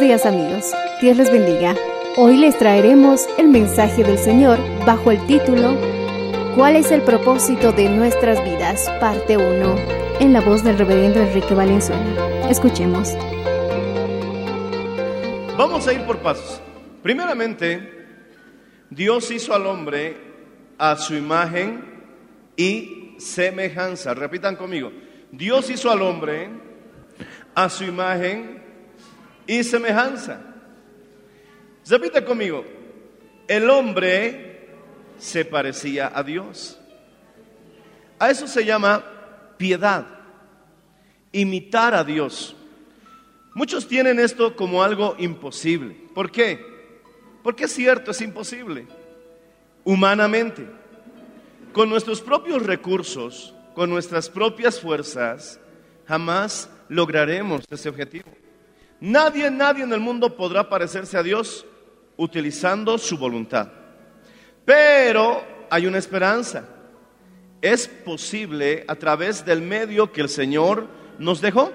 Días amigos, Dios les bendiga. Hoy les traeremos el mensaje del Señor bajo el título ¿Cuál es el propósito de nuestras vidas? Parte 1, en la voz del reverendo Enrique Valenzuela. Escuchemos. Vamos a ir por pasos. Primeramente, Dios hizo al hombre a su imagen y semejanza. Repitan conmigo. Dios hizo al hombre a su imagen y semejanza. Repita conmigo. El hombre se parecía a Dios. A eso se llama piedad. Imitar a Dios. Muchos tienen esto como algo imposible. ¿Por qué? Porque es cierto, es imposible. Humanamente. Con nuestros propios recursos, con nuestras propias fuerzas, jamás lograremos ese objetivo. Nadie, nadie en el mundo podrá parecerse a Dios utilizando su voluntad. Pero hay una esperanza. Es posible a través del medio que el Señor nos dejó.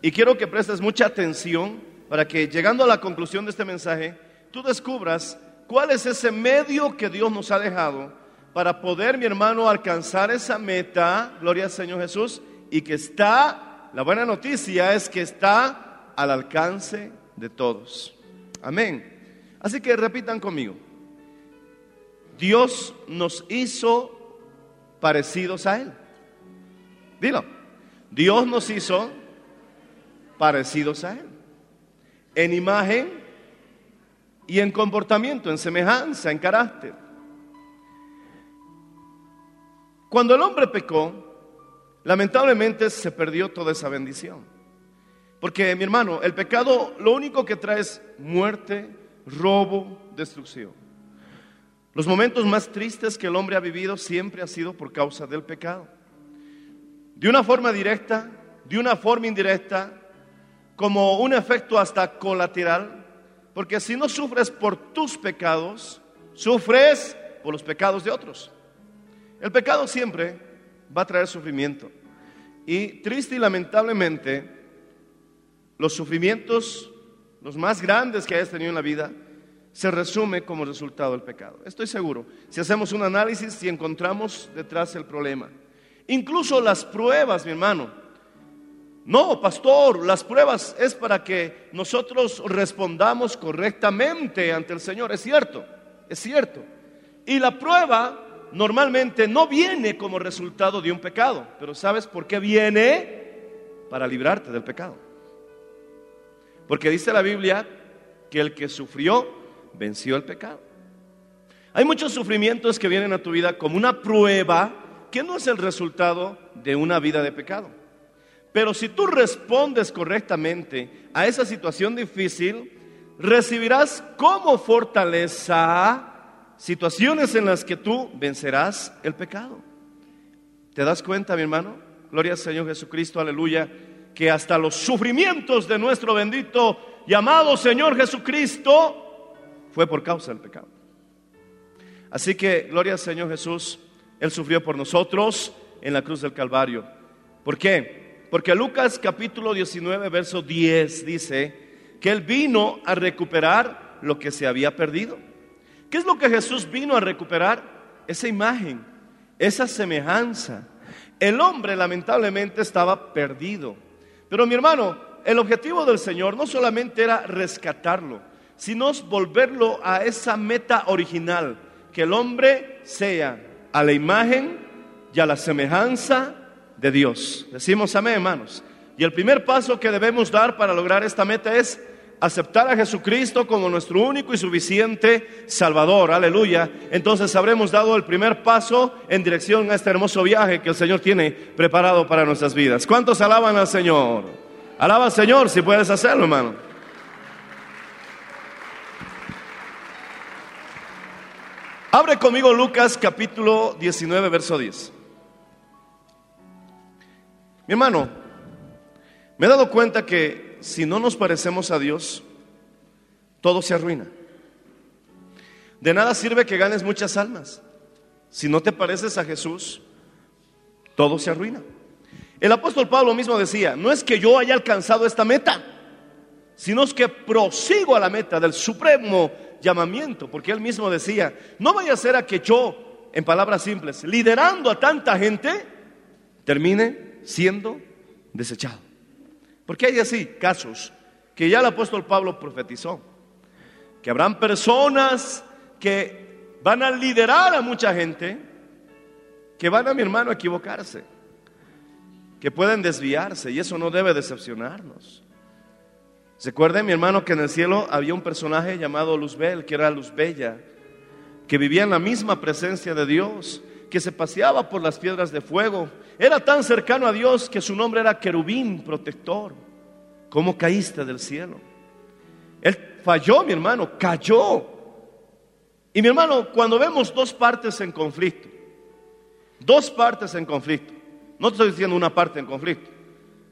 Y quiero que prestes mucha atención para que llegando a la conclusión de este mensaje, tú descubras cuál es ese medio que Dios nos ha dejado para poder, mi hermano, alcanzar esa meta, gloria al Señor Jesús, y que está, la buena noticia es que está al alcance de todos. Amén. Así que repitan conmigo. Dios nos hizo parecidos a Él. Dilo. Dios nos hizo parecidos a Él. En imagen y en comportamiento, en semejanza, en carácter. Cuando el hombre pecó, lamentablemente se perdió toda esa bendición. Porque, mi hermano, el pecado lo único que trae es muerte, robo, destrucción. Los momentos más tristes que el hombre ha vivido siempre ha sido por causa del pecado. De una forma directa, de una forma indirecta, como un efecto hasta colateral, porque si no sufres por tus pecados, sufres por los pecados de otros. El pecado siempre va a traer sufrimiento. Y triste y lamentablemente, los sufrimientos, los más grandes que hayas tenido en la vida, se resume como resultado del pecado. Estoy seguro. Si hacemos un análisis y encontramos detrás el problema. Incluso las pruebas, mi hermano. No, pastor, las pruebas es para que nosotros respondamos correctamente ante el Señor. Es cierto, es cierto. Y la prueba normalmente no viene como resultado de un pecado. Pero ¿sabes por qué viene? Para librarte del pecado. Porque dice la Biblia que el que sufrió venció el pecado. Hay muchos sufrimientos que vienen a tu vida como una prueba que no es el resultado de una vida de pecado. Pero si tú respondes correctamente a esa situación difícil, recibirás como fortaleza situaciones en las que tú vencerás el pecado. ¿Te das cuenta, mi hermano? Gloria al Señor Jesucristo, aleluya, que hasta los sufrimientos de nuestro bendito llamado Señor Jesucristo fue por causa del pecado. Así que, gloria al Señor Jesús, Él sufrió por nosotros en la cruz del Calvario. ¿Por qué? Porque Lucas capítulo 19, verso 10 dice que Él vino a recuperar lo que se había perdido. ¿Qué es lo que Jesús vino a recuperar? Esa imagen, esa semejanza. El hombre lamentablemente estaba perdido. Pero mi hermano, el objetivo del Señor no solamente era rescatarlo, sino volverlo a esa meta original, que el hombre sea a la imagen y a la semejanza de Dios. Decimos amén, hermanos. Y el primer paso que debemos dar para lograr esta meta es aceptar a Jesucristo como nuestro único y suficiente Salvador. Aleluya. Entonces habremos dado el primer paso en dirección a este hermoso viaje que el Señor tiene preparado para nuestras vidas. ¿Cuántos alaban al Señor? Alaba al Señor si puedes hacerlo, hermano. Abre conmigo Lucas capítulo 19, verso 10. Mi hermano, me he dado cuenta que si no nos parecemos a Dios, todo se arruina. De nada sirve que ganes muchas almas. Si no te pareces a Jesús, todo se arruina. El apóstol Pablo mismo decía, no es que yo haya alcanzado esta meta, sino es que prosigo a la meta del supremo llamamiento, porque él mismo decía, no vaya a ser a que yo, en palabras simples, liderando a tanta gente, termine siendo desechado. Porque hay así casos que ya el apóstol Pablo profetizó, que habrán personas que van a liderar a mucha gente, que van a mi hermano a equivocarse, que pueden desviarse y eso no debe decepcionarnos. ¿Se acuerda mi hermano que en el cielo había un personaje llamado Luzbel, que era Luz Bella, que vivía en la misma presencia de Dios, que se paseaba por las piedras de fuego. Era tan cercano a Dios que su nombre era querubín protector. ¿Cómo caíste del cielo? Él falló, mi hermano, cayó. Y mi hermano, cuando vemos dos partes en conflicto, dos partes en conflicto, no estoy diciendo una parte en conflicto,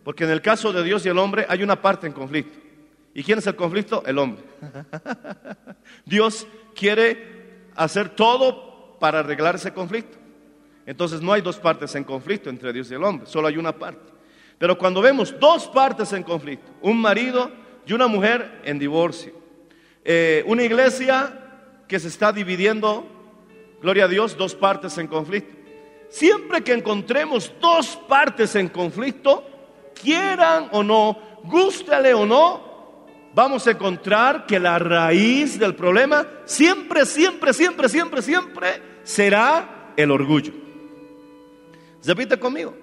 porque en el caso de Dios y el hombre hay una parte en conflicto. ¿Y quién es el conflicto? El hombre. Dios quiere hacer todo para arreglar ese conflicto. Entonces no hay dos partes en conflicto entre Dios y el hombre, solo hay una parte. Pero cuando vemos dos partes en conflicto, un marido y una mujer en divorcio, eh, una iglesia que se está dividiendo, gloria a Dios, dos partes en conflicto. Siempre que encontremos dos partes en conflicto, quieran o no, gústale o no, vamos a encontrar que la raíz del problema siempre, siempre, siempre, siempre, siempre será el orgullo. Repite conmigo.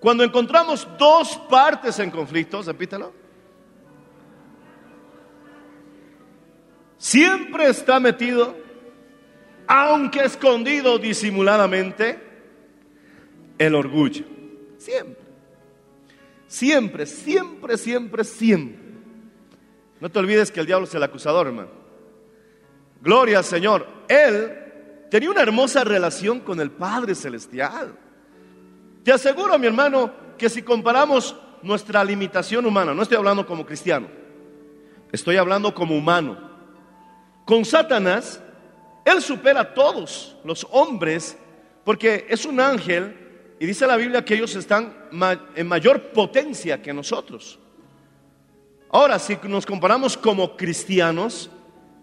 Cuando encontramos dos partes en conflicto, repítelo. Siempre está metido, aunque escondido disimuladamente, el orgullo. Siempre. Siempre, siempre, siempre, siempre. No te olvides que el diablo es el acusador, hermano. Gloria al Señor. Él tenía una hermosa relación con el Padre Celestial. Te aseguro, mi hermano, que si comparamos nuestra limitación humana, no estoy hablando como cristiano, estoy hablando como humano, con Satanás, él supera a todos los hombres porque es un ángel y dice la Biblia que ellos están en mayor potencia que nosotros. Ahora, si nos comparamos como cristianos,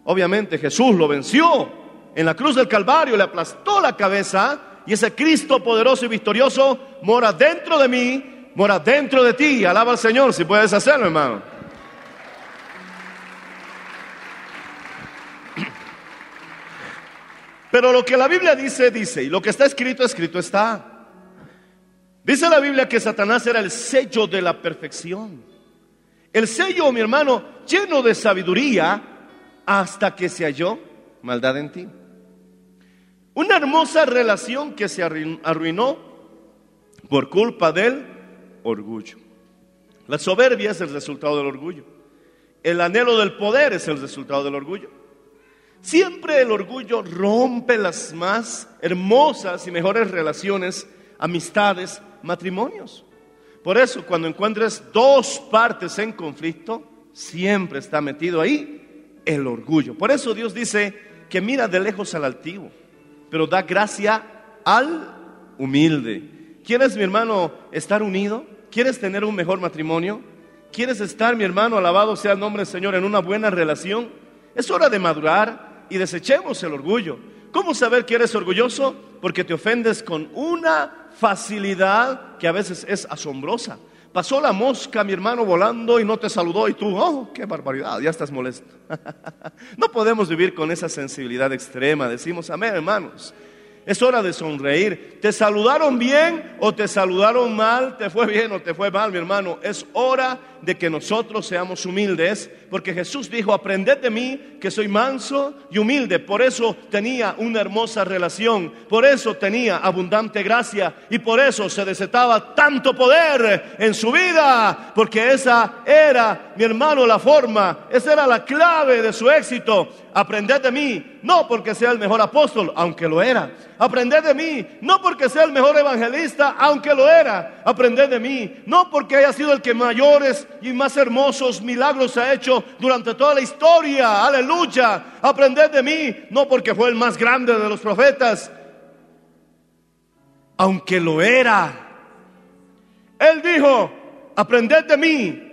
obviamente Jesús lo venció en la cruz del Calvario, le aplastó la cabeza y ese Cristo poderoso y victorioso mora dentro de mí, mora dentro de ti. Alaba al Señor si puedes hacerlo, hermano. Pero lo que la Biblia dice, dice, y lo que está escrito, escrito está. Dice la Biblia que Satanás era el sello de la perfección. El sello, mi hermano, lleno de sabiduría hasta que se halló maldad en ti. Una hermosa relación que se arruinó por culpa del orgullo. La soberbia es el resultado del orgullo. El anhelo del poder es el resultado del orgullo. Siempre el orgullo rompe las más hermosas y mejores relaciones, amistades, matrimonios. Por eso, cuando encuentres dos partes en conflicto, siempre está metido ahí el orgullo. Por eso Dios dice que mira de lejos al altivo pero da gracia al humilde. ¿Quieres, mi hermano, estar unido? ¿Quieres tener un mejor matrimonio? ¿Quieres estar, mi hermano, alabado sea el nombre del Señor, en una buena relación? Es hora de madurar y desechemos el orgullo. ¿Cómo saber que eres orgulloso? Porque te ofendes con una facilidad que a veces es asombrosa. Pasó la mosca, mi hermano, volando y no te saludó y tú, oh, qué barbaridad, ya estás molesto. no podemos vivir con esa sensibilidad extrema. Decimos, amén, hermanos. Es hora de sonreír. ¿Te saludaron bien o te saludaron mal? ¿Te fue bien o te fue mal, mi hermano? Es hora de que nosotros seamos humildes, porque Jesús dijo, aprended de mí que soy manso y humilde. Por eso tenía una hermosa relación, por eso tenía abundante gracia y por eso se desataba tanto poder en su vida, porque esa era, mi hermano, la forma, esa era la clave de su éxito. Aprended de mí, no porque sea el mejor apóstol, aunque lo era. Aprended de mí, no porque sea el mejor evangelista, aunque lo era. Aprended de mí, no porque haya sido el que mayores y más hermosos milagros ha hecho durante toda la historia. Aleluya. Aprended de mí, no porque fue el más grande de los profetas, aunque lo era. Él dijo, aprended de mí,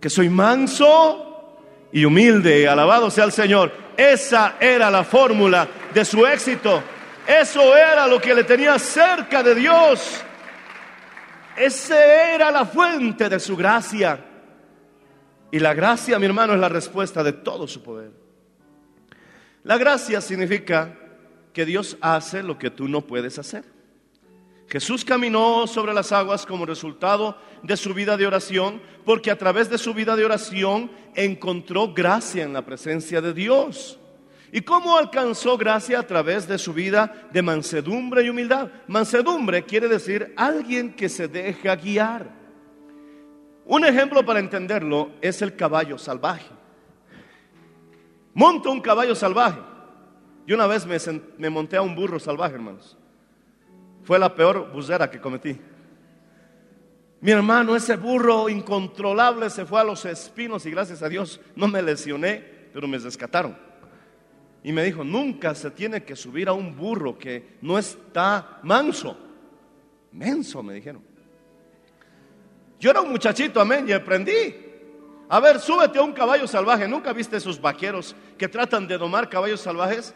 que soy manso y humilde. Alabado sea el Señor. Esa era la fórmula de su éxito. Eso era lo que le tenía cerca de Dios. Esa era la fuente de su gracia. Y la gracia, mi hermano, es la respuesta de todo su poder. La gracia significa que Dios hace lo que tú no puedes hacer. Jesús caminó sobre las aguas como resultado de su vida de oración, porque a través de su vida de oración encontró gracia en la presencia de Dios. ¿Y cómo alcanzó gracia a través de su vida de mansedumbre y humildad? Mansedumbre quiere decir alguien que se deja guiar. Un ejemplo para entenderlo es el caballo salvaje. Monto un caballo salvaje. Y una vez me, me monté a un burro salvaje, hermanos. Fue la peor bucera que cometí. Mi hermano, ese burro incontrolable se fue a los espinos y gracias a Dios no me lesioné, pero me rescataron. Y me dijo, nunca se tiene que subir a un burro que no está manso. Menso, me dijeron. Yo era un muchachito, amén, y aprendí. A ver, súbete a un caballo salvaje. ¿Nunca viste esos vaqueros que tratan de domar caballos salvajes?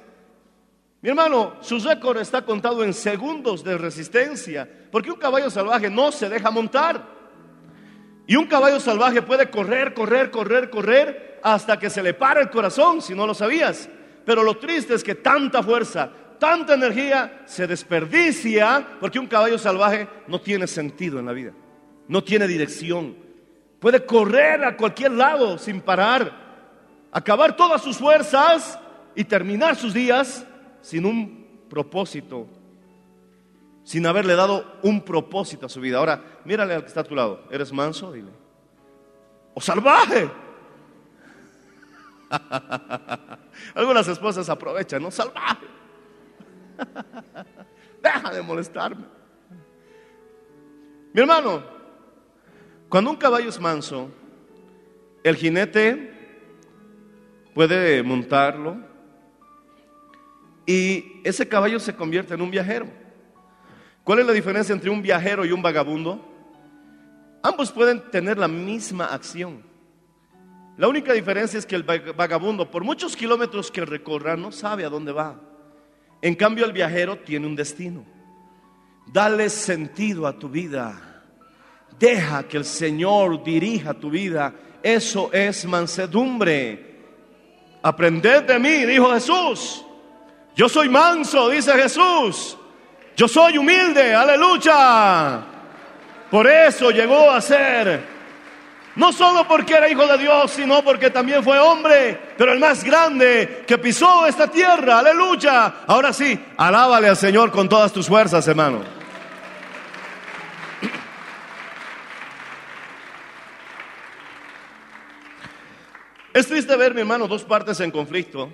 Mi hermano, su récord está contado en segundos de resistencia, porque un caballo salvaje no se deja montar. Y un caballo salvaje puede correr, correr, correr, correr hasta que se le para el corazón, si no lo sabías. Pero lo triste es que tanta fuerza, tanta energía se desperdicia porque un caballo salvaje no tiene sentido en la vida, no tiene dirección. Puede correr a cualquier lado sin parar, acabar todas sus fuerzas y terminar sus días sin un propósito, sin haberle dado un propósito a su vida. Ahora, mírale al que está a tu lado. ¿Eres manso? Dile. ¿O salvaje? Algunas esposas aprovechan, ¿no? Salvaje. Deja de molestarme. Mi hermano, cuando un caballo es manso, el jinete puede montarlo y ese caballo se convierte en un viajero. ¿Cuál es la diferencia entre un viajero y un vagabundo? Ambos pueden tener la misma acción. La única diferencia es que el vagabundo, por muchos kilómetros que recorra, no sabe a dónde va. En cambio, el viajero tiene un destino. Dale sentido a tu vida. Deja que el Señor dirija tu vida. Eso es mansedumbre. Aprended de mí, dijo Jesús. Yo soy manso, dice Jesús. Yo soy humilde, aleluya. Por eso llegó a ser no solo porque era hijo de Dios, sino porque también fue hombre, pero el más grande que pisó esta tierra. Aleluya. Ahora sí, alábale al Señor con todas tus fuerzas, hermano. Es triste ver, mi hermano, dos partes en conflicto.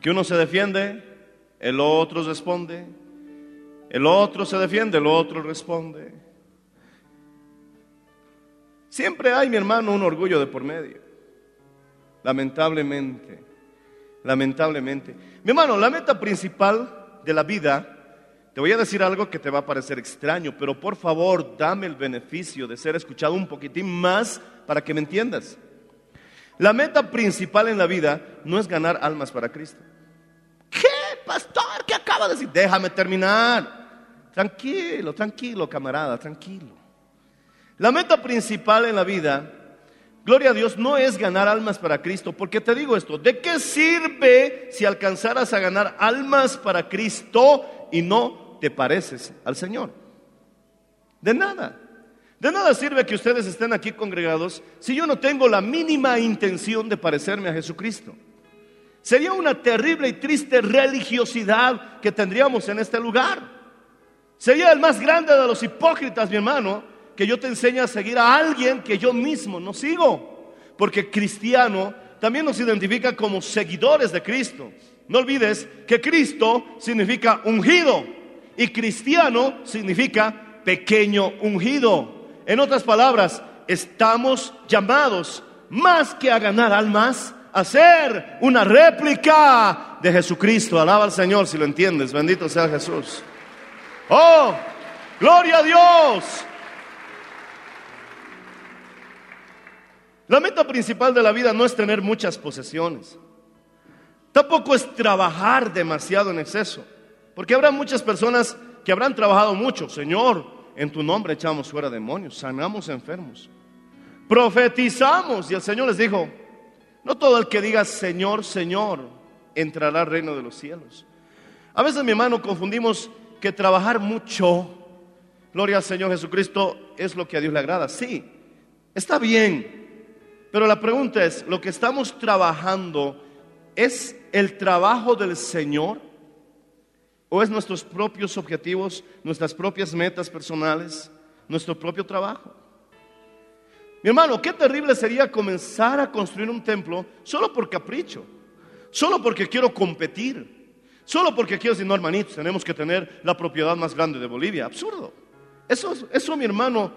Que uno se defiende, el otro responde. El otro se defiende, el otro responde. Siempre hay, mi hermano, un orgullo de por medio. Lamentablemente. lamentablemente. Mi hermano, la meta principal de la vida, te voy a decir algo que te va a parecer extraño, pero por favor dame el beneficio de ser escuchado un poquitín más para que me entiendas. La meta principal en la vida no es ganar almas para Cristo. ¿Qué, pastor? ¿Qué acaba de decir? Déjame terminar. Tranquilo, tranquilo, camarada, tranquilo. La meta principal en la vida, gloria a Dios, no es ganar almas para Cristo, porque te digo esto, ¿de qué sirve si alcanzaras a ganar almas para Cristo y no te pareces al Señor? De nada. De nada sirve que ustedes estén aquí congregados si yo no tengo la mínima intención de parecerme a Jesucristo. Sería una terrible y triste religiosidad que tendríamos en este lugar. Sería el más grande de los hipócritas, mi hermano, que yo te enseñe a seguir a alguien que yo mismo no sigo. Porque cristiano también nos identifica como seguidores de Cristo. No olvides que Cristo significa ungido y cristiano significa pequeño ungido. En otras palabras, estamos llamados más que a ganar almas, a ser una réplica de Jesucristo. Alaba al Señor si lo entiendes. Bendito sea Jesús. Oh, gloria a Dios. La meta principal de la vida no es tener muchas posesiones. Tampoco es trabajar demasiado en exceso. Porque habrá muchas personas que habrán trabajado mucho. Señor, en tu nombre echamos fuera demonios, sanamos enfermos. Profetizamos. Y el Señor les dijo, no todo el que diga Señor, Señor, entrará al reino de los cielos. A veces, mi hermano, confundimos que trabajar mucho, gloria al Señor Jesucristo, es lo que a Dios le agrada. Sí, está bien. Pero la pregunta es, ¿lo que estamos trabajando es el trabajo del Señor? ¿O es nuestros propios objetivos, nuestras propias metas personales, nuestro propio trabajo? Mi hermano, qué terrible sería comenzar a construir un templo solo por capricho, solo porque quiero competir. Solo porque quiero decir, no, hermanitos, tenemos que tener la propiedad más grande de Bolivia. Absurdo. Eso, eso, mi hermano,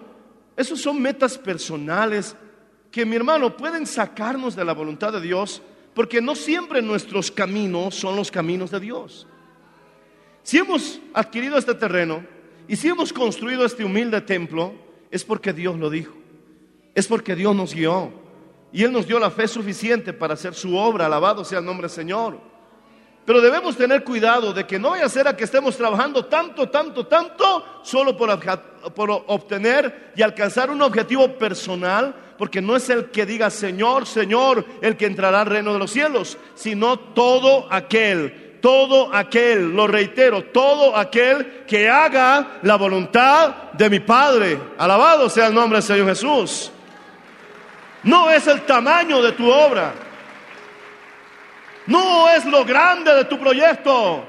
esos son metas personales que, mi hermano, pueden sacarnos de la voluntad de Dios, porque no siempre nuestros caminos son los caminos de Dios. Si hemos adquirido este terreno y si hemos construido este humilde templo, es porque Dios lo dijo. Es porque Dios nos guió. Y Él nos dio la fe suficiente para hacer su obra. Alabado sea el nombre del Señor. Pero debemos tener cuidado de que no vaya a ser a que estemos trabajando tanto, tanto, tanto, solo por, por, obtener y alcanzar un objetivo personal, porque no es el que diga Señor, Señor, el que entrará al reino de los cielos, sino todo aquel, todo aquel, lo reitero, todo aquel que haga la voluntad de mi Padre. Alabado sea el nombre del Señor Jesús. No es el tamaño de tu obra. No es lo grande de tu proyecto.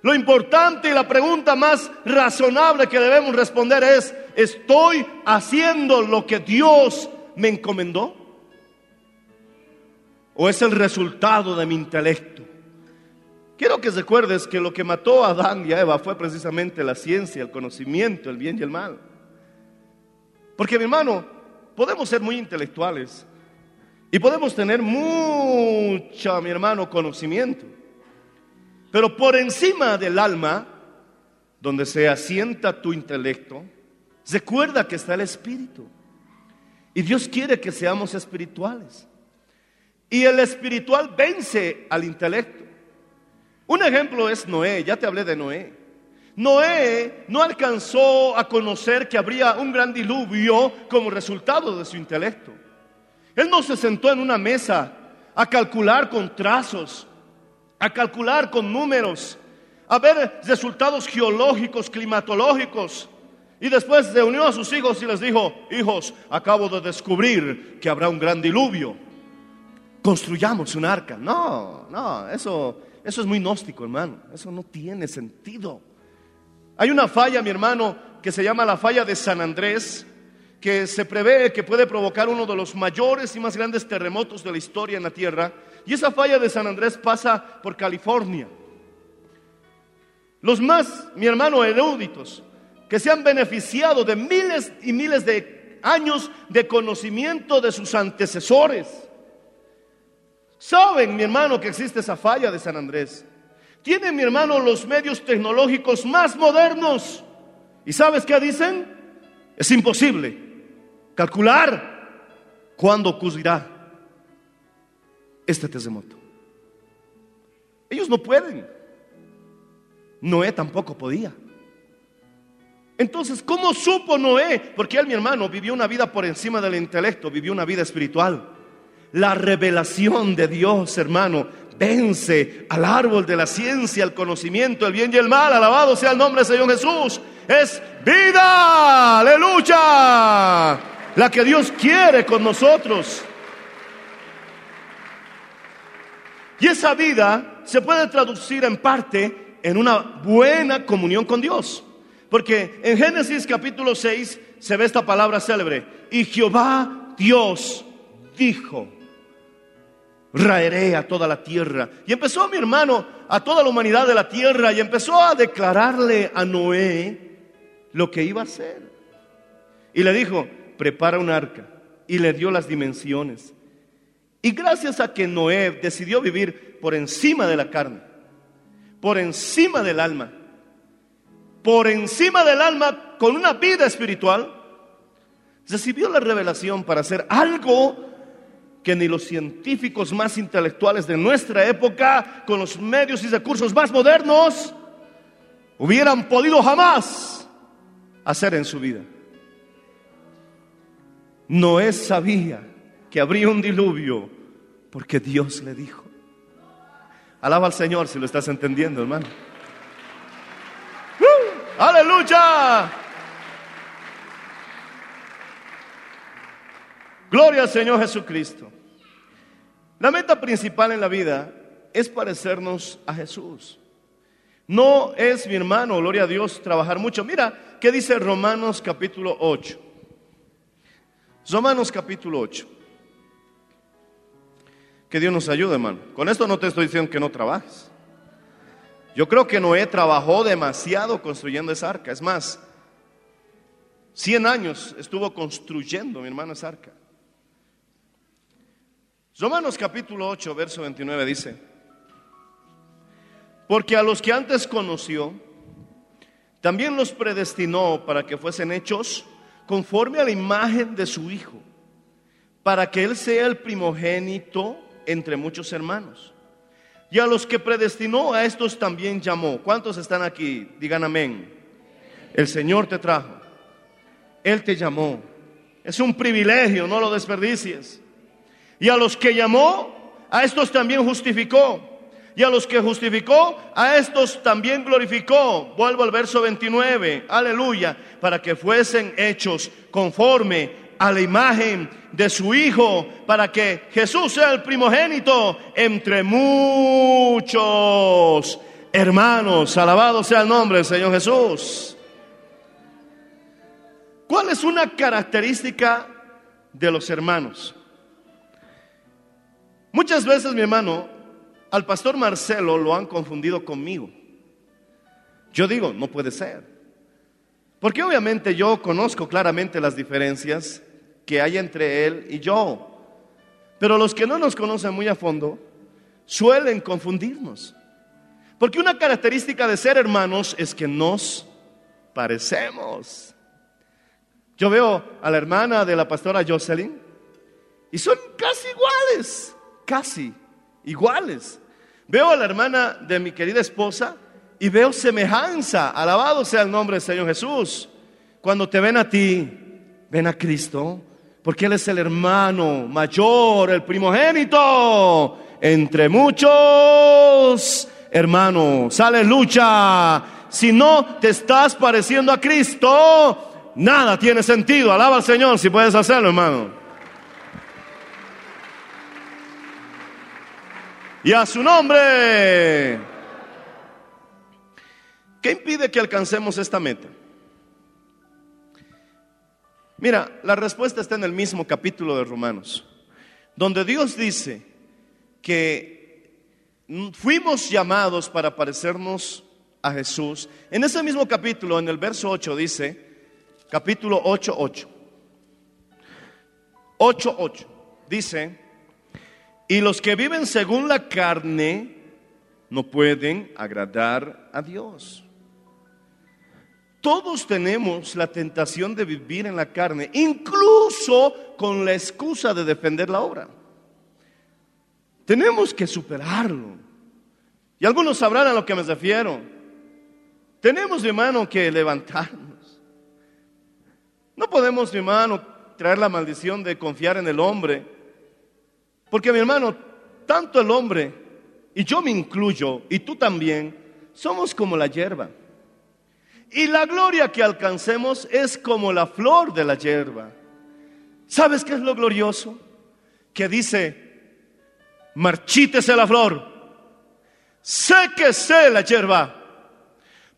Lo importante y la pregunta más razonable que debemos responder es, ¿estoy haciendo lo que Dios me encomendó? ¿O es el resultado de mi intelecto? Quiero que recuerdes que lo que mató a Adán y a Eva fue precisamente la ciencia, el conocimiento, el bien y el mal. Porque mi hermano, podemos ser muy intelectuales, y podemos tener mucho, mi hermano, conocimiento. Pero por encima del alma, donde se asienta tu intelecto, recuerda que está el espíritu. Y Dios quiere que seamos espirituales. Y el espiritual vence al intelecto. Un ejemplo es Noé, ya te hablé de Noé. Noé no alcanzó a conocer que habría un gran diluvio como resultado de su intelecto. Él no se sentó en una mesa a calcular con trazos, a calcular con números, a ver resultados geológicos, climatológicos. Y después reunió a sus hijos y les dijo, hijos, acabo de descubrir que habrá un gran diluvio. Construyamos un arca. No, no, eso, eso es muy gnóstico, hermano. Eso no tiene sentido. Hay una falla, mi hermano, que se llama la falla de San Andrés, que se prevé que puede provocar uno de los mayores y más grandes terremotos de la historia en la Tierra. Y esa falla de San Andrés pasa por California. Los más, mi hermano, eruditos, que se han beneficiado de miles y miles de años de conocimiento de sus antecesores, Saben, mi hermano, que existe esa falla de San Andrés. Tienen, mi hermano, los medios tecnológicos más modernos. ¿Y sabes qué dicen? Es imposible calcular cuándo ocurrirá este terremoto. Ellos no pueden. Noé tampoco podía. Entonces, ¿cómo supo Noé? Porque él, mi hermano, vivió una vida por encima del intelecto, vivió una vida espiritual. La revelación de Dios, hermano, vence al árbol de la ciencia, el conocimiento, el bien y el mal. Alabado sea el nombre del Señor Jesús. Es vida, aleluya, la que Dios quiere con nosotros. Y esa vida se puede traducir en parte en una buena comunión con Dios. Porque en Génesis capítulo 6 se ve esta palabra célebre. Y Jehová Dios dijo, raeré a toda la tierra. Y empezó mi hermano a toda la humanidad de la tierra y empezó a declararle a Noé lo que iba a hacer. Y le dijo, prepara un arca. Y le dio las dimensiones. Y gracias a que Noé decidió vivir por encima de la carne, por encima del alma, por encima del alma con una vida espiritual, recibió la revelación para hacer algo que ni los científicos más intelectuales de nuestra época, con los medios y recursos más modernos, hubieran podido jamás hacer en su vida. Noé sabía que habría un diluvio porque Dios le dijo. Alaba al Señor si lo estás entendiendo, hermano. ¡Uh! Aleluya. Gloria al Señor Jesucristo. La meta principal en la vida es parecernos a Jesús. No es, mi hermano, gloria a Dios, trabajar mucho. Mira, ¿qué dice Romanos capítulo 8? Romanos capítulo 8. Que Dios nos ayude, hermano. Con esto no te estoy diciendo que no trabajes. Yo creo que Noé trabajó demasiado construyendo esa arca. Es más, 100 años estuvo construyendo, mi hermano, esa arca. Romanos capítulo 8, verso 29 dice, porque a los que antes conoció, también los predestinó para que fuesen hechos conforme a la imagen de su Hijo, para que Él sea el primogénito entre muchos hermanos. Y a los que predestinó, a estos también llamó. ¿Cuántos están aquí? Digan amén. El Señor te trajo. Él te llamó. Es un privilegio, no lo desperdicies. Y a los que llamó, a estos también justificó. Y a los que justificó, a estos también glorificó. Vuelvo al verso 29, aleluya, para que fuesen hechos conforme a la imagen de su Hijo, para que Jesús sea el primogénito entre muchos hermanos. Alabado sea el nombre del Señor Jesús. ¿Cuál es una característica de los hermanos? Muchas veces, mi hermano, al pastor Marcelo lo han confundido conmigo. Yo digo, no puede ser. Porque obviamente yo conozco claramente las diferencias que hay entre él y yo. Pero los que no nos conocen muy a fondo suelen confundirnos. Porque una característica de ser hermanos es que nos parecemos. Yo veo a la hermana de la pastora Jocelyn y son casi iguales casi iguales. Veo a la hermana de mi querida esposa y veo semejanza. Alabado sea el nombre del Señor Jesús. Cuando te ven a ti, ven a Cristo, porque Él es el hermano mayor, el primogénito, entre muchos hermanos. Aleluya. Si no te estás pareciendo a Cristo, nada tiene sentido. Alaba al Señor si puedes hacerlo, hermano. Y a su nombre. ¿Qué impide que alcancemos esta meta? Mira, la respuesta está en el mismo capítulo de Romanos, donde Dios dice que fuimos llamados para parecernos a Jesús. En ese mismo capítulo, en el verso 8 dice, capítulo 8, 8, 8, 8, dice, Y los que viven según la carne no pueden agradar a Dios. Todos tenemos la tentación de vivir en la carne, incluso con la excusa de defender la obra. Tenemos que superarlo. Y algunos sabrán a lo que me refiero. Tenemos, mi hermano, que levantarnos. No podemos, mi hermano, traer la maldición de confiar en el hombre. Porque, mi hermano, tanto el hombre, y yo me incluyo, y tú también, somos como la hierba. Y la gloria que alcancemos es como la flor de la hierba. ¿Sabes qué es lo glorioso? Que dice, marchítese la flor, séquese la hierba,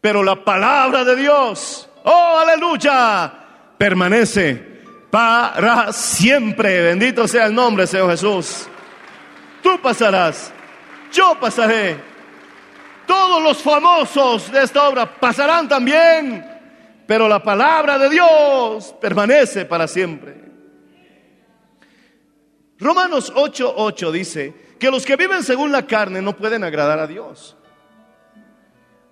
pero la palabra de Dios, oh aleluya, permanece para siempre. Bendito sea el nombre, Señor Jesús. Tú pasarás, yo pasaré, todos los famosos de esta obra pasarán también, pero la palabra de Dios permanece para siempre. Romanos 8:8 dice que los que viven según la carne no pueden agradar a Dios.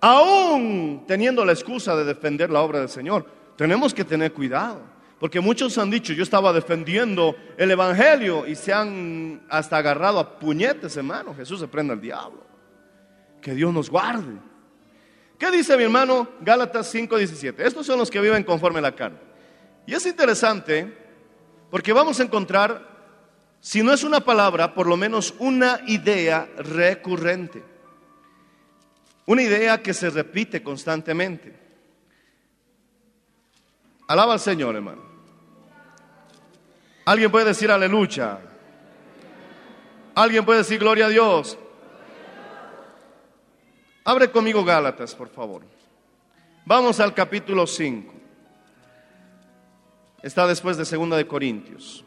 Aún teniendo la excusa de defender la obra del Señor, tenemos que tener cuidado. Porque muchos han dicho, yo estaba defendiendo el Evangelio y se han hasta agarrado a puñetes, hermano. Jesús se prende al diablo. Que Dios nos guarde. ¿Qué dice mi hermano Gálatas 5:17? Estos son los que viven conforme a la carne. Y es interesante porque vamos a encontrar, si no es una palabra, por lo menos una idea recurrente. Una idea que se repite constantemente. Alaba al Señor, hermano. Alguien puede decir aleluya. Alguien puede decir gloria a Dios. Abre conmigo Gálatas, por favor. Vamos al capítulo 5. Está después de Segunda de Corintios.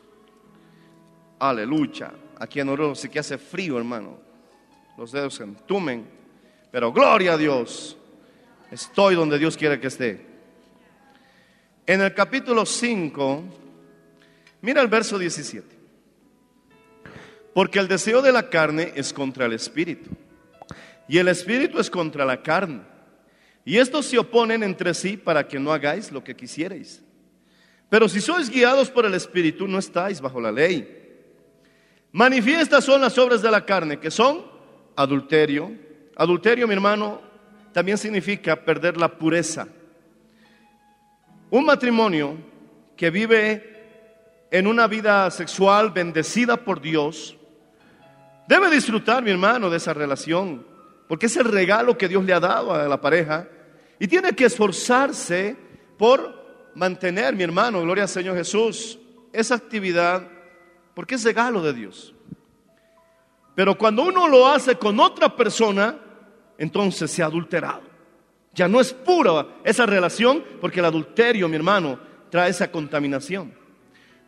Aleluya. Aquí en Oro sí que hace frío, hermano. Los dedos se entumen. Pero gloria a Dios. Estoy donde Dios quiere que esté. En el capítulo 5, mira el verso 17. Porque el deseo de la carne es contra el espíritu y el espíritu es contra la carne. Y estos se oponen entre sí para que no hagáis lo que quisierais. Pero si sois guiados por el espíritu, no estáis bajo la ley. Manifiestas son las obras de la carne, que son adulterio. Adulterio, mi hermano, también significa perder la pureza. Un matrimonio que vive en una vida sexual bendecida por Dios, debe disfrutar, mi hermano, de esa relación porque es el regalo que Dios le ha dado a la pareja. Y tiene que esforzarse por mantener, mi hermano, gloria al Señor Jesús, esa actividad, porque es regalo de Dios. Pero cuando uno lo hace con otra persona, entonces se ha adulterado. Ya no es pura esa relación, porque el adulterio, mi hermano, trae esa contaminación.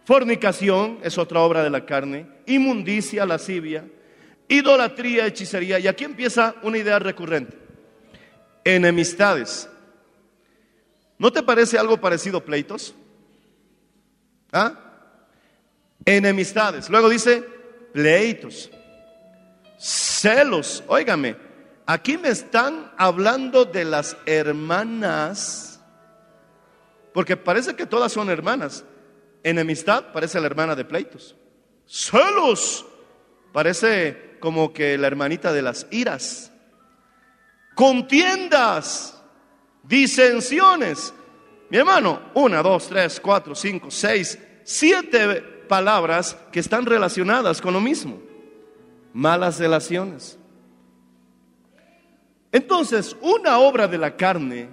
Fornicación es otra obra de la carne, inmundicia, lascivia, idolatría, hechicería. Y aquí empieza una idea recurrente. Enemistades. ¿No te parece algo parecido pleitos? ¿Ah? Enemistades. Luego dice pleitos. Celos. Óigame, aquí me están hablando de las hermanas. Porque parece que todas son hermanas. Enemistad parece la hermana de pleitos. Celos. Parece como que la hermanita de las iras. Contiendas, disensiones. Mi hermano, una, dos, tres, cuatro, cinco, seis, siete palabras que están relacionadas con lo mismo. Malas relaciones. Entonces, una obra de la carne,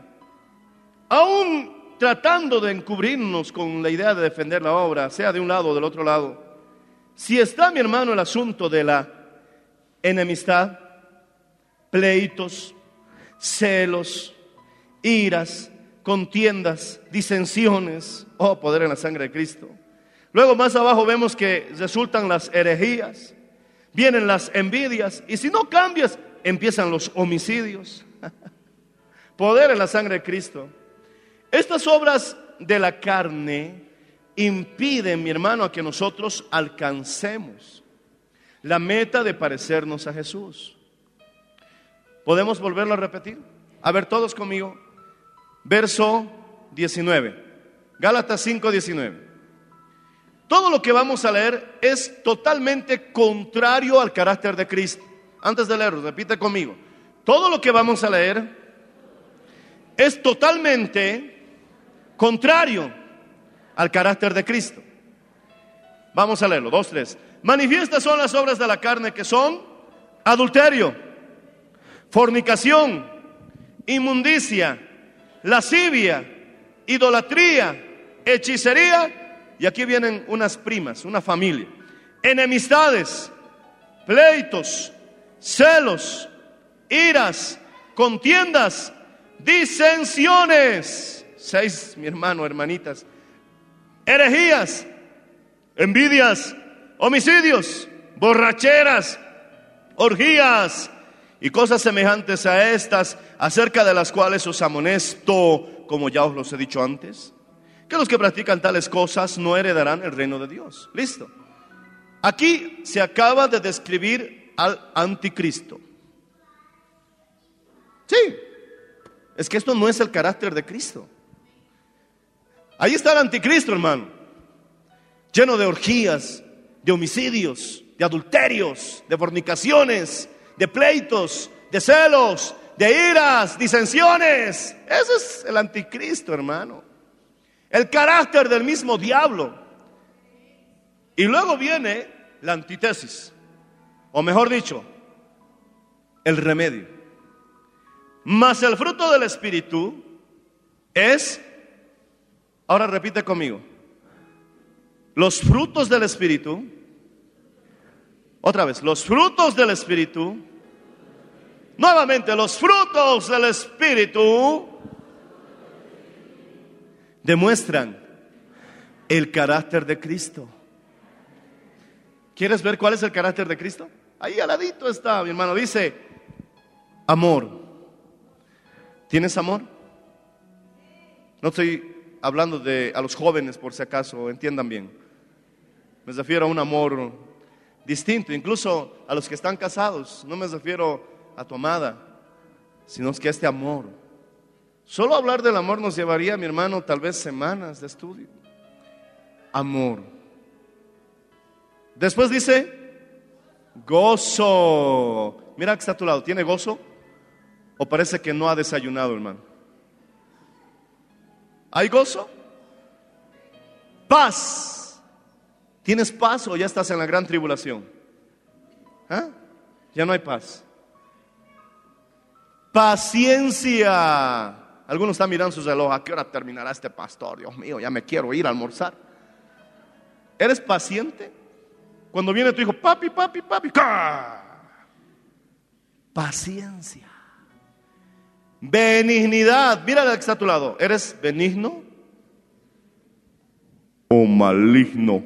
aún tratando de encubrirnos con la idea de defender la obra, sea de un lado o del otro lado, si está, mi hermano, el asunto de la enemistad, pleitos, celos, iras, contiendas, disensiones, oh poder en la sangre de Cristo. Luego más abajo vemos que resultan las herejías, vienen las envidias y si no cambias, empiezan los homicidios. poder en la sangre de Cristo. Estas obras de la carne impiden, mi hermano, a que nosotros alcancemos la meta de parecernos a Jesús. ¿Podemos volverlo a repetir? A ver, todos conmigo. Verso 19. Gálatas 5, 19. Todo lo que vamos a leer es totalmente contrario al carácter de Cristo. Antes de leerlo, repite conmigo. Todo lo que vamos a leer es totalmente contrario al carácter de Cristo. Vamos a leerlo, dos, tres. Manifiestas son las obras de la carne que son adulterio, fornicación, inmundicia, lascivia, idolatría, hechicería, y aquí vienen unas primas, una familia, enemistades, pleitos, celos, iras, contiendas, disensiones, seis, mi hermano, hermanitas, herejías, envidias, homicidios, borracheras, orgías y cosas semejantes a estas, acerca de las cuales os amonesto, como ya os los he dicho antes, que los que practican tales cosas no heredarán el reino de Dios. Listo. Aquí se acaba de describir al anticristo. Sí, es que esto no es el carácter de Cristo. Ahí está el anticristo, hermano, lleno de orgías, de homicidios, de adulterios, de fornicaciones, de pleitos, de celos, de iras, disensiones. Ese es el anticristo, hermano. El carácter del mismo diablo. Y luego viene la antítesis, o mejor dicho, el remedio. Mas el fruto del Espíritu es, ahora repite conmigo, los frutos del Espíritu, otra vez, los frutos del Espíritu, nuevamente, los frutos del Espíritu demuestran el carácter de Cristo. ¿Quieres ver cuál es el carácter de Cristo? Ahí al ladito está, mi hermano. Dice, amor. ¿Tienes amor? No estoy hablando de a los jóvenes, por si acaso, entiendan bien. Me refiero a un amor distinto, incluso a los que están casados. No me refiero a tu amada, sino que este amor. Solo hablar del amor nos llevaría, mi hermano, tal vez semanas de estudio. Amor. Después dice, gozo. Mira que está a tu lado, ¿tiene gozo? ¿O parece que no ha desayunado, hermano? ¿Hay gozo? Paz. ¿Tienes paz o ya estás en la gran tribulación? ¿Ah? Ya no hay paz. Paciencia. Algunos están mirando su reloj. ¿A qué hora terminará este pastor? Dios mío, ya me quiero ir a almorzar. ¿Eres paciente? Cuando viene tu hijo, papi, papi, papi. Paciencia. Benignidad. Mira la que está a tu lado. ¿Eres benigno o maligno?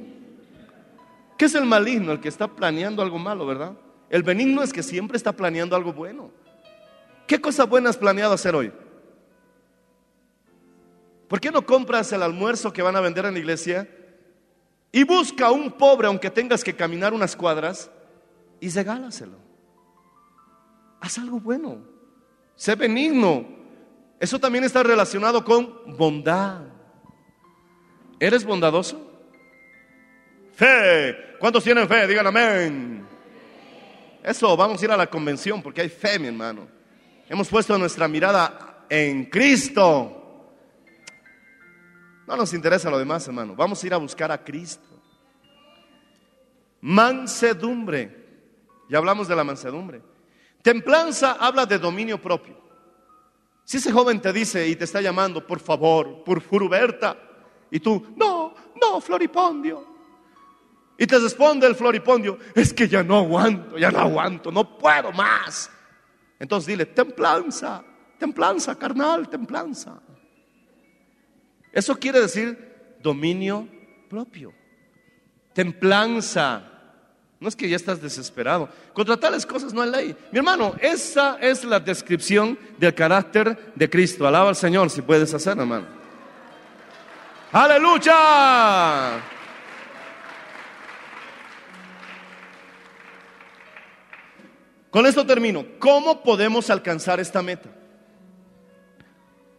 ¿Qué es el maligno? El que está planeando algo malo, ¿verdad? El benigno es que siempre está planeando algo bueno. ¿Qué cosa buena has planeado hacer hoy? ¿Por qué no compras el almuerzo que van a vender en la iglesia y busca a un pobre, aunque tengas que caminar unas cuadras, y regálaselo? Haz algo bueno. Sé benigno. Eso también está relacionado con bondad. ¿Eres bondadoso? Fe. ¿Cuántos tienen fe? Digan amén. Eso, vamos a ir a la convención porque hay fe, mi hermano. Hemos puesto nuestra mirada en Cristo. No nos interesa lo demás, hermano. Vamos a ir a buscar a Cristo. Mansedumbre. Ya hablamos de la mansedumbre. Templanza habla de dominio propio. Si ese joven te dice y te está llamando, por favor, por Furuberta, y tú, no, no, Floripondio, y te responde el floripondio, es que ya no aguanto, ya no aguanto, no puedo más. Entonces dile, templanza, templanza, carnal, templanza. Eso quiere decir dominio propio. Templanza. No es que ya estás desesperado. Contra tales cosas no hay ley. Mi hermano, esa es la descripción del carácter de Cristo. Alaba al Señor si puedes hacer, hermano. Aleluya. Con esto termino. ¿Cómo podemos alcanzar esta meta?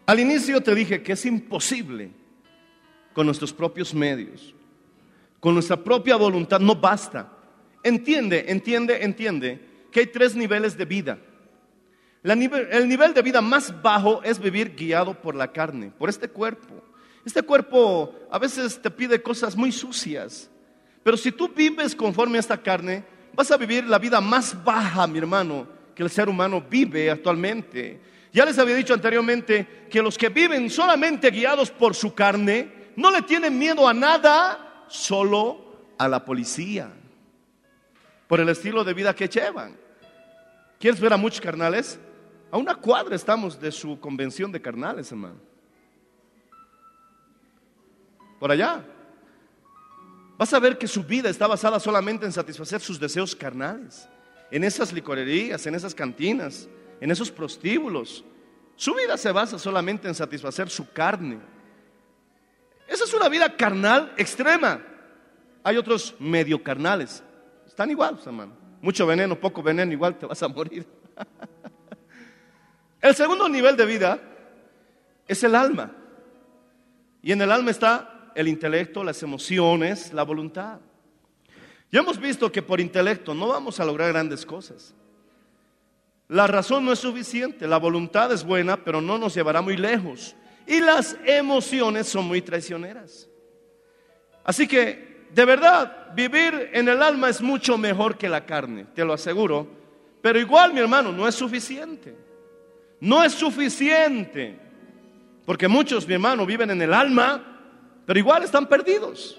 Al inicio te dije que es imposible con nuestros propios medios, con nuestra propia voluntad, no basta. Entiende, entiende, entiende que hay tres niveles de vida. el nivel de vida más bajo es vivir guiado por la carne, por este cuerpo. Este cuerpo a veces te pide cosas muy sucias, pero si tú vives conforme a esta carne, vas a vivir la vida más baja, mi hermano, que el ser humano vive actualmente. Ya les había dicho anteriormente que los que viven solamente guiados por su carne no le tienen miedo a nada, solo a la policía, por el estilo de vida que llevan. ¿Quieres ver a muchos carnales? A una cuadra estamos de su convención de carnales, hermano. Por allá. Vas a ver que su vida está basada solamente en satisfacer sus deseos carnales, en esas licorerías, en esas cantinas, en esos prostíbulos. Su vida se basa solamente en satisfacer su carne. Esa es una vida carnal extrema. Hay otros medio carnales. Están igual, hermano. Mucho veneno, poco veneno, igual te vas a morir. El segundo nivel de vida es el alma. Y en el alma está el intelecto, las emociones, la voluntad. Ya hemos visto que por intelecto no vamos a lograr grandes cosas. La razón no es suficiente, la voluntad es buena, pero no nos llevará muy lejos. Y las emociones son muy traicioneras. Así que, de verdad, vivir en el alma es mucho mejor que la carne, te lo aseguro. Pero igual, mi hermano, no es suficiente. No es suficiente. Porque muchos, mi hermano, viven en el alma, pero igual están perdidos.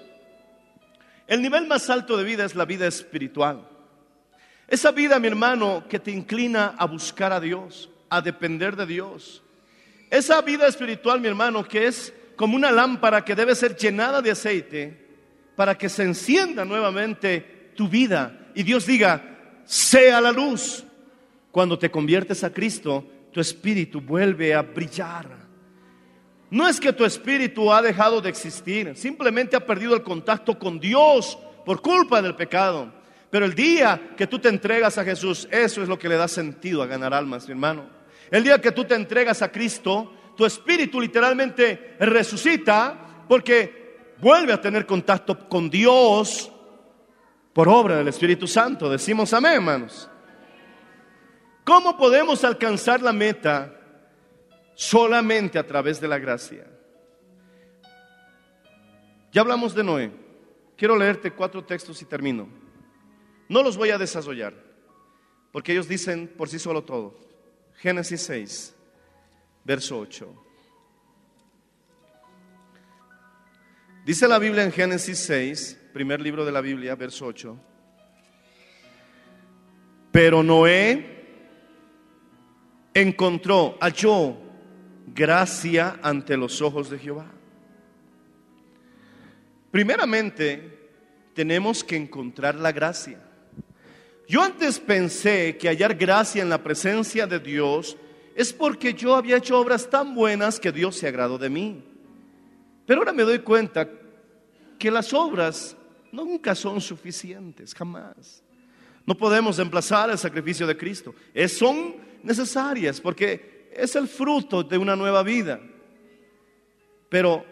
El nivel más alto de vida es la vida espiritual. Esa vida, mi hermano, que te inclina a buscar a Dios, a depender de Dios. Esa vida espiritual, mi hermano, que es como una lámpara que debe ser llenada de aceite para que se encienda nuevamente tu vida y Dios diga, sea la luz. Cuando te conviertes a Cristo, tu espíritu vuelve a brillar. No es que tu espíritu ha dejado de existir, simplemente ha perdido el contacto con Dios por culpa del pecado. Pero el día que tú te entregas a Jesús, eso es lo que le da sentido a ganar almas, mi hermano. El día que tú te entregas a Cristo, tu espíritu literalmente resucita porque vuelve a tener contacto con Dios por obra del Espíritu Santo. Decimos amén, hermanos. ¿Cómo podemos alcanzar la meta solamente a través de la gracia. Ya hablamos de Noé. Quiero leerte cuatro textos y termino. No los voy a desarrollar, porque ellos dicen por sí solo todo. Génesis 6, verso 8. Dice la Biblia en Génesis 6, primer libro de la Biblia, verso 8. Pero Noé encontró, halló gracia ante los ojos de Jehová. Primeramente, tenemos que encontrar la gracia. Yo antes pensé que hallar gracia en la presencia de Dios es porque yo había hecho obras tan buenas que Dios se agradó de mí. Pero ahora me doy cuenta que las obras nunca son suficientes, jamás. No podemos emplazar el sacrificio de Cristo. Es, son necesarias porque es el fruto de una nueva vida. Pero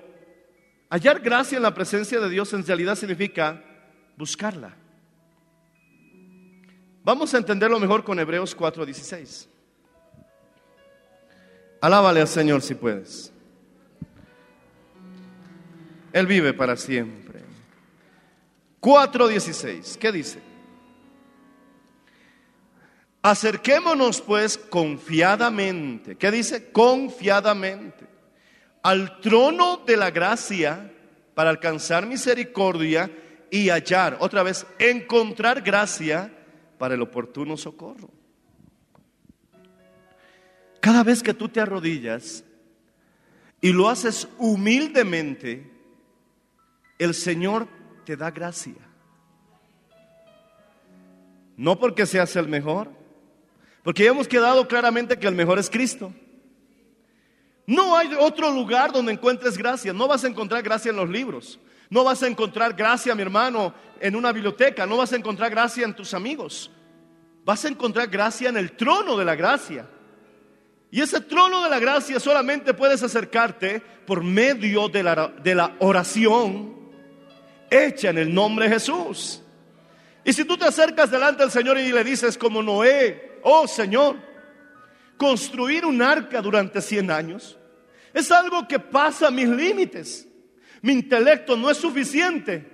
hallar gracia en la presencia de Dios en realidad significa buscarla. Vamos a entenderlo mejor con Hebreos 4:16. Alábale al Señor si puedes. Él vive para siempre. 4:16, ¿qué dice? Acerquémonos pues confiadamente. ¿Qué dice? Confiadamente. Al trono de la gracia para alcanzar misericordia y hallar, otra vez, encontrar gracia para el oportuno socorro. Cada vez que tú te arrodillas y lo haces humildemente, el Señor te da gracia. No porque seas el mejor, porque ya hemos quedado claramente que el mejor es Cristo. No hay otro lugar donde encuentres gracia. No vas a encontrar gracia en los libros. No vas a encontrar gracia, mi hermano, en una biblioteca. No vas a encontrar gracia en tus amigos. vas a encontrar gracia en el trono de la gracia. Y ese trono de la gracia solamente puedes acercarte por medio de la, de la oración hecha en el nombre de Jesús. Y si tú te acercas delante del Señor y le dices como Noé, oh Señor, construir un arca durante 100 años es algo que pasa mis límites. Mi intelecto no es suficiente.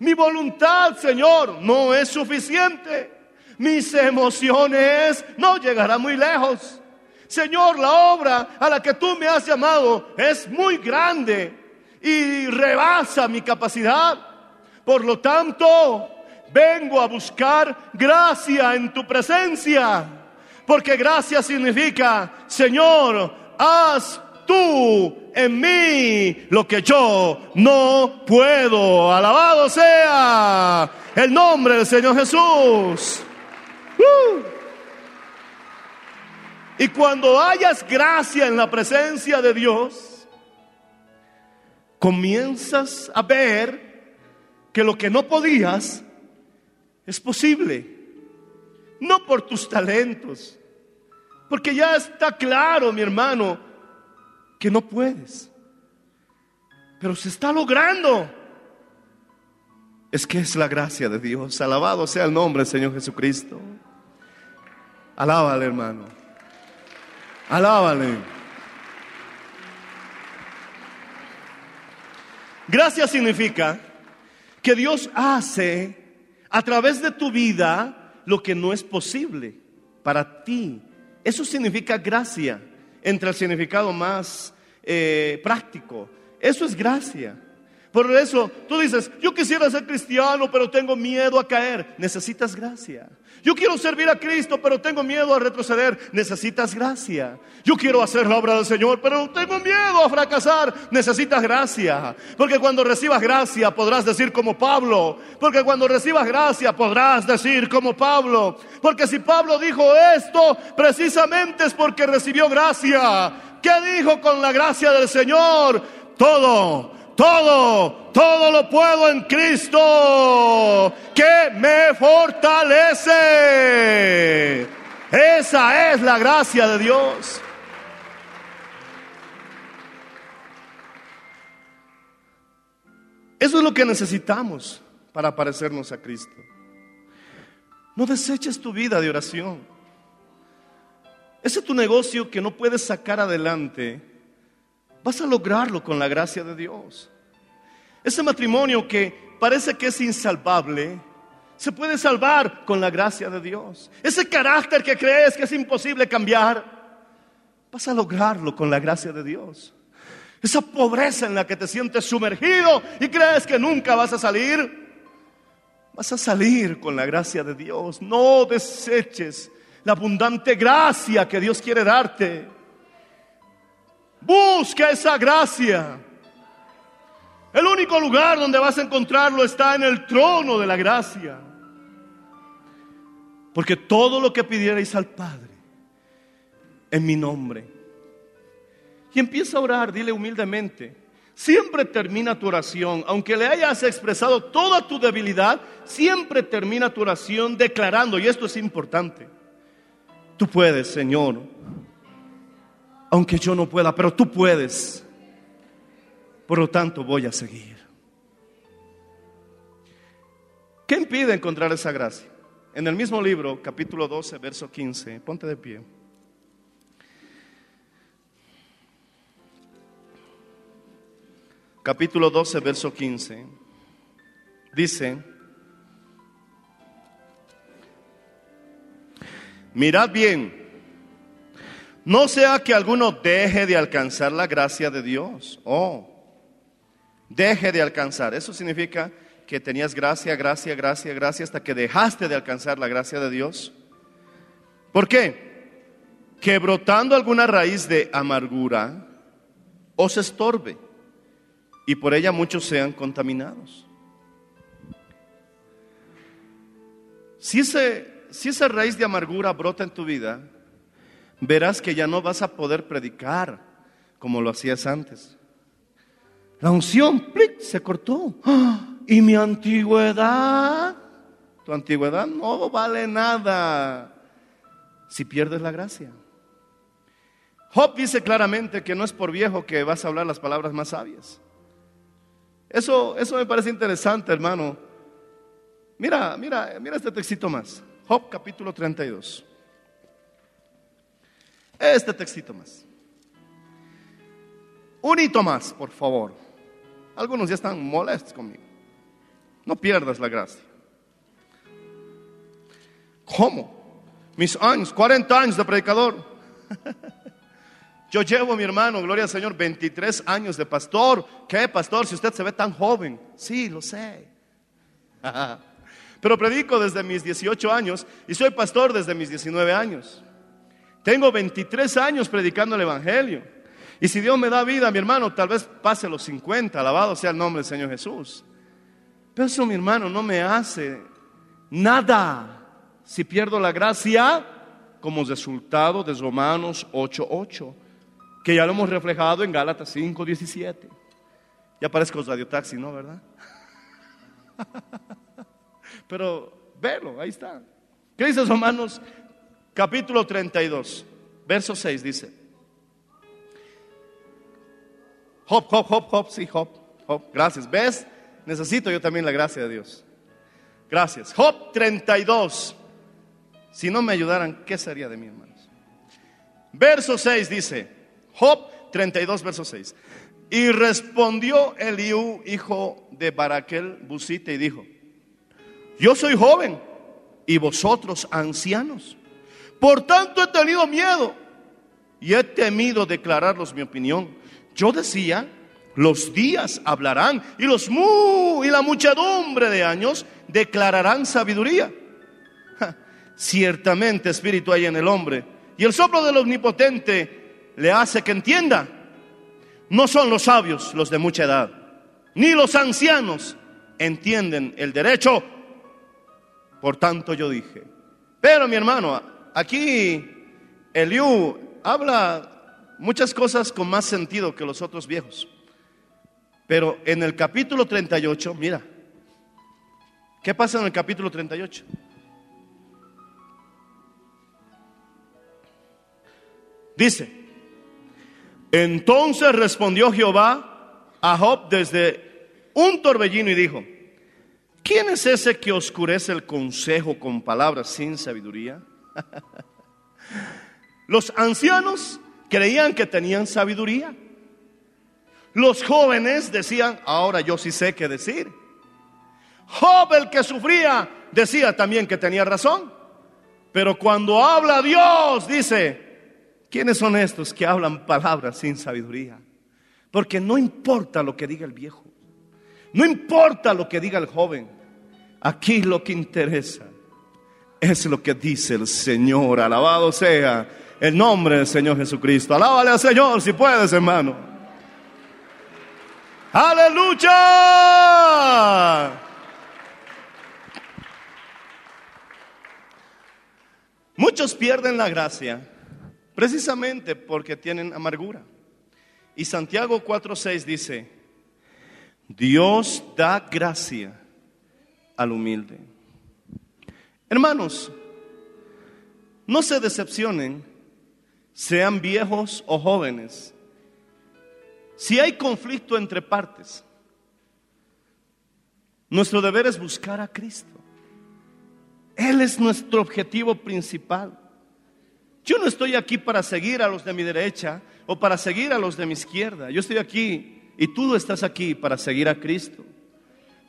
Mi voluntad, Señor, no es suficiente. Mis emociones no llegarán muy lejos. Señor, la obra a la que tú me has llamado es muy grande y rebasa mi capacidad. Por lo tanto, vengo a buscar gracia en tu presencia. Porque gracia significa, Señor, haz tú en mí lo que yo no puedo. Alabado sea el nombre del Señor Jesús. Uh. Y cuando hayas gracia en la presencia de Dios, comienzas a ver que lo que no podías es posible. No por tus talentos, porque ya está claro, mi hermano, que no puedes. Pero se está logrando. Es que es la gracia de Dios. Alabado sea el nombre del Señor Jesucristo. Alábale, hermano. Alábale. Gracia significa que Dios hace a través de tu vida lo que no es posible para ti. Eso significa gracia, entre el significado más eh, práctico. Eso es gracia. Por eso tú dices, yo quisiera ser cristiano, pero tengo miedo a caer. Necesitas gracia. Yo quiero servir a Cristo, pero tengo miedo a retroceder. Necesitas gracia. Yo quiero hacer la obra del Señor, pero tengo miedo a fracasar. Necesitas gracia. Porque cuando recibas gracia podrás decir como Pablo. Porque cuando recibas gracia podrás decir como Pablo. Porque si Pablo dijo esto, precisamente es porque recibió gracia. ¿Qué dijo con la gracia del Señor? Todo todo, todo lo puedo en Cristo que me fortalece. Esa es la gracia de Dios. Eso es lo que necesitamos para parecernos a Cristo. No deseches tu vida de oración. Ese es tu negocio que no puedes sacar adelante Vas a lograrlo con la gracia de Dios. Ese matrimonio que parece que es insalvable, se puede salvar con la gracia de Dios. Ese carácter que crees que es imposible cambiar, vas a lograrlo con la gracia de Dios. Esa pobreza en la que te sientes sumergido y crees que nunca vas a salir, vas a salir con la gracia de Dios. No deseches la abundante gracia que Dios quiere darte. Busca esa gracia. El único lugar donde vas a encontrarlo está en el trono de la gracia. Porque todo lo que pidierais al Padre en mi nombre. Y empieza a orar, dile humildemente. Siempre termina tu oración, aunque le hayas expresado toda tu debilidad, siempre termina tu oración declarando, y esto es importante, tú puedes, Señor, aunque yo no pueda, pero tú puedes. Por lo tanto, voy a seguir. ¿Qué impide encontrar esa gracia? En el mismo libro, capítulo 12, verso 15, ponte de pie. Capítulo 12, verso 15. Dice, mirad bien no sea que alguno deje de alcanzar la gracia de Dios. Oh, deje de alcanzar. Eso significa que tenías gracia, gracia, gracia, gracia hasta que dejaste de alcanzar la gracia de Dios. ¿Por qué? Que brotando alguna raíz de amargura os estorbe y por ella muchos sean contaminados. Si, si esa raíz de amargura brota en tu vida, verás que ya no vas a poder predicar como lo hacías antes. La unción se cortó. Y mi antigüedad, tu antigüedad no vale nada. si pierdes la gracia. Job dice claramente que no es por viejo que vas a hablar las palabras más sabias. Eso, eso me parece interesante, hermano. Mira, mira, mira este textito más. Job capítulo 32. Este textito más. Un hito más, por favor. Algunos ya están molestos conmigo. No pierdas la gracia. ¿Cómo? Mis años, 40 años de predicador. Yo llevo, mi hermano, gloria al Señor, 23 años de pastor. ¿Qué, pastor? Si usted se ve tan joven. Sí, lo sé. Pero predico desde mis 18 años y soy pastor desde mis 19 años. Tengo 23 años predicando el Evangelio. Y si Dios me da vida, mi hermano, tal vez pase los 50. Alabado sea el nombre del Señor Jesús. Pero eso, mi hermano, no me hace nada si pierdo la gracia como resultado de Romanos 8:8 que ya lo hemos reflejado en Gálatas 5, 17. Ya parezco Radio Taxi, ¿no? ¿Verdad? Pero velo, ahí está. ¿Qué dice Romanos capítulo 32, verso 6? Dice, Hop, hop, hop, hop, sí, hop, hop, gracias. ¿Ves? Necesito yo también la gracia de Dios. Gracias. Job 32. Si no me ayudaran, ¿qué sería de mí, hermanos? Verso 6 dice, Job 32, verso 6. Y respondió Eliú, hijo de Baraquel Busite, y dijo, yo soy joven y vosotros ancianos. Por tanto he tenido miedo y he temido declararlos mi opinión. Yo decía, los días hablarán y los mu y la muchedumbre de años declararán sabiduría. Ciertamente espíritu hay en el hombre y el soplo del omnipotente le hace que entienda. No son los sabios los de mucha edad, ni los ancianos entienden el derecho. Por tanto yo dije, pero mi hermano, aquí Eliú habla muchas cosas con más sentido que los otros viejos. Pero en el capítulo 38, mira, ¿qué pasa en el capítulo 38? Dice, entonces respondió Jehová a Job desde un torbellino y dijo, ¿quién es ese que oscurece el consejo con palabras sin sabiduría? Los ancianos creían que tenían sabiduría. Los jóvenes decían, ahora yo sí sé qué decir. Job, el que sufría, decía también que tenía razón. Pero cuando habla Dios, dice, ¿quiénes son estos que hablan palabras sin sabiduría? Porque no importa lo que diga el viejo, no importa lo que diga el joven, aquí lo que interesa es lo que dice el Señor. Alabado sea el nombre del Señor Jesucristo. Alábale al Señor si puedes, hermano. Aleluya. Muchos pierden la gracia precisamente porque tienen amargura. Y Santiago 4:6 dice, Dios da gracia al humilde. Hermanos, no se decepcionen, sean viejos o jóvenes. Si hay conflicto entre partes, nuestro deber es buscar a Cristo. Él es nuestro objetivo principal. Yo no estoy aquí para seguir a los de mi derecha o para seguir a los de mi izquierda. Yo estoy aquí y tú estás aquí para seguir a Cristo.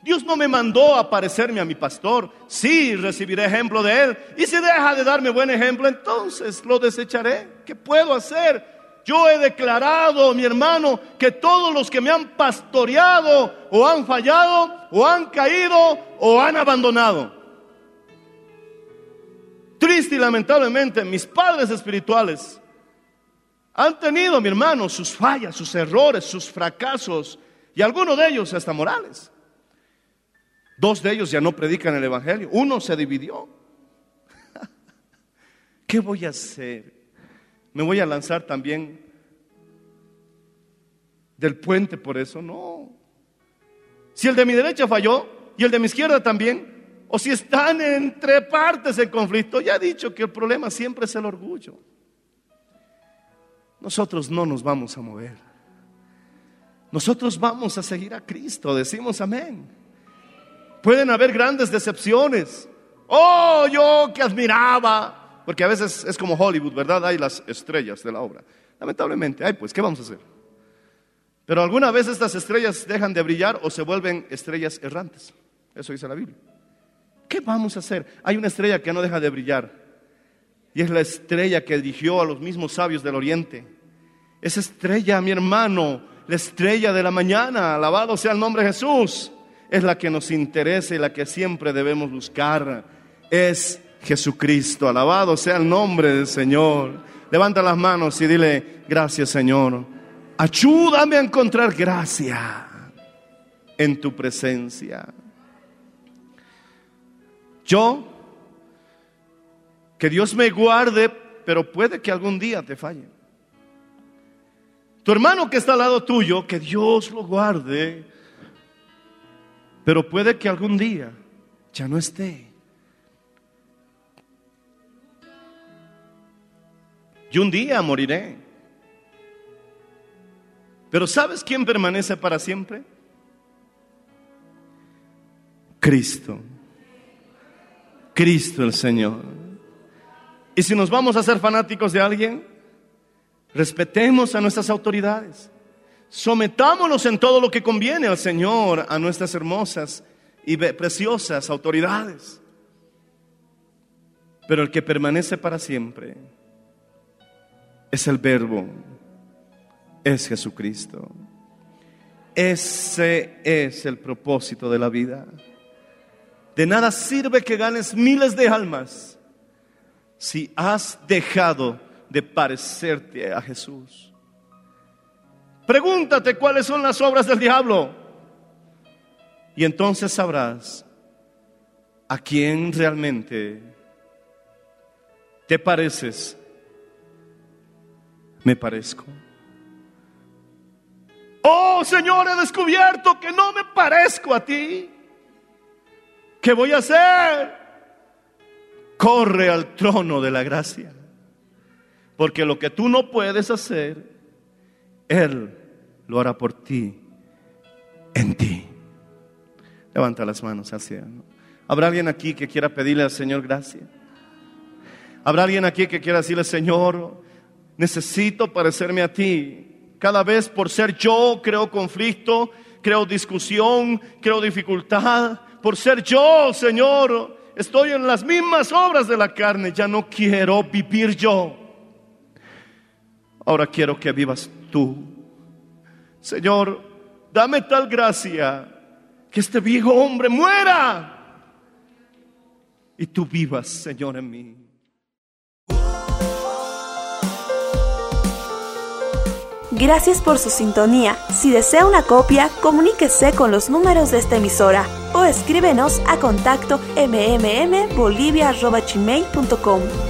Dios no me mandó a parecerme a mi pastor. Sí, recibiré ejemplo de él. Y si deja de darme buen ejemplo, entonces lo desecharé. ¿Qué puedo hacer? Yo he declarado, mi hermano, que todos los que me han pastoreado o han fallado o han caído o han abandonado. Triste y lamentablemente, mis padres espirituales han tenido, mi hermano, sus fallas, sus errores, sus fracasos y algunos de ellos hasta morales. Dos de ellos ya no predican el Evangelio. Uno se dividió. ¿Qué voy a hacer? ¿Me voy a lanzar también del puente por eso? No. Si el de mi derecha falló y el de mi izquierda también, o si están entre partes en conflicto, ya he dicho que el problema siempre es el orgullo. Nosotros no nos vamos a mover. Nosotros vamos a seguir a Cristo, decimos amén. Pueden haber grandes decepciones. Oh, yo que admiraba, porque a veces es como Hollywood, ¿verdad? Hay las estrellas de la obra. Lamentablemente, ay, pues, ¿qué vamos a hacer? Pero alguna vez estas estrellas dejan de brillar o se vuelven estrellas errantes. Eso dice la Biblia. ¿Qué vamos a hacer? Hay una estrella que no deja de brillar. Y es la estrella que dirigió a los mismos sabios del oriente. Esa estrella, mi hermano, la estrella de la mañana, alabado sea el nombre de Jesús, es la que nos interesa y la que siempre debemos buscar. Es Jesucristo, alabado sea el nombre del Señor. Levanta las manos y dile, gracias Señor Ayúdame a encontrar gracia en tu presencia. Yo, que Dios me guarde, pero puede que algún día te falle. Tu hermano que está al lado tuyo, que Dios lo guarde, pero puede que algún día ya no esté. Y un día moriré. Pero ¿sabes quién permanece para siempre? Cristo. Cristo el Señor. Y si nos vamos a ser fanáticos de alguien, respetemos a nuestras autoridades. Sometámonos en todo lo que conviene al Señor, a nuestras hermosas y preciosas autoridades. Pero el que permanece para siempre es el verbo es Jesucristo. Ese es el propósito de la vida. De nada sirve que ganes miles de almas si has dejado de parecerte a Jesús. Pregúntate cuáles son las obras del diablo y entonces sabrás a quién realmente te pareces. Me parezco. Oh Señor, he descubierto que no me parezco a ti. ¿Qué voy a hacer? Corre al trono de la gracia. Porque lo que tú no puedes hacer, Él lo hará por ti, en ti. Levanta las manos hacia. ¿Habrá alguien aquí que quiera pedirle al Señor gracia? ¿Habrá alguien aquí que quiera decirle, Señor, necesito parecerme a ti? Cada vez por ser yo creo conflicto, creo discusión, creo dificultad. Por ser yo, Señor, estoy en las mismas obras de la carne. Ya no quiero vivir yo. Ahora quiero que vivas tú. Señor, dame tal gracia que este viejo hombre muera y tú vivas, Señor, en mí. Gracias por su sintonía. Si desea una copia, comuníquese con los números de esta emisora o escríbenos a contacto mmmbolivia.com.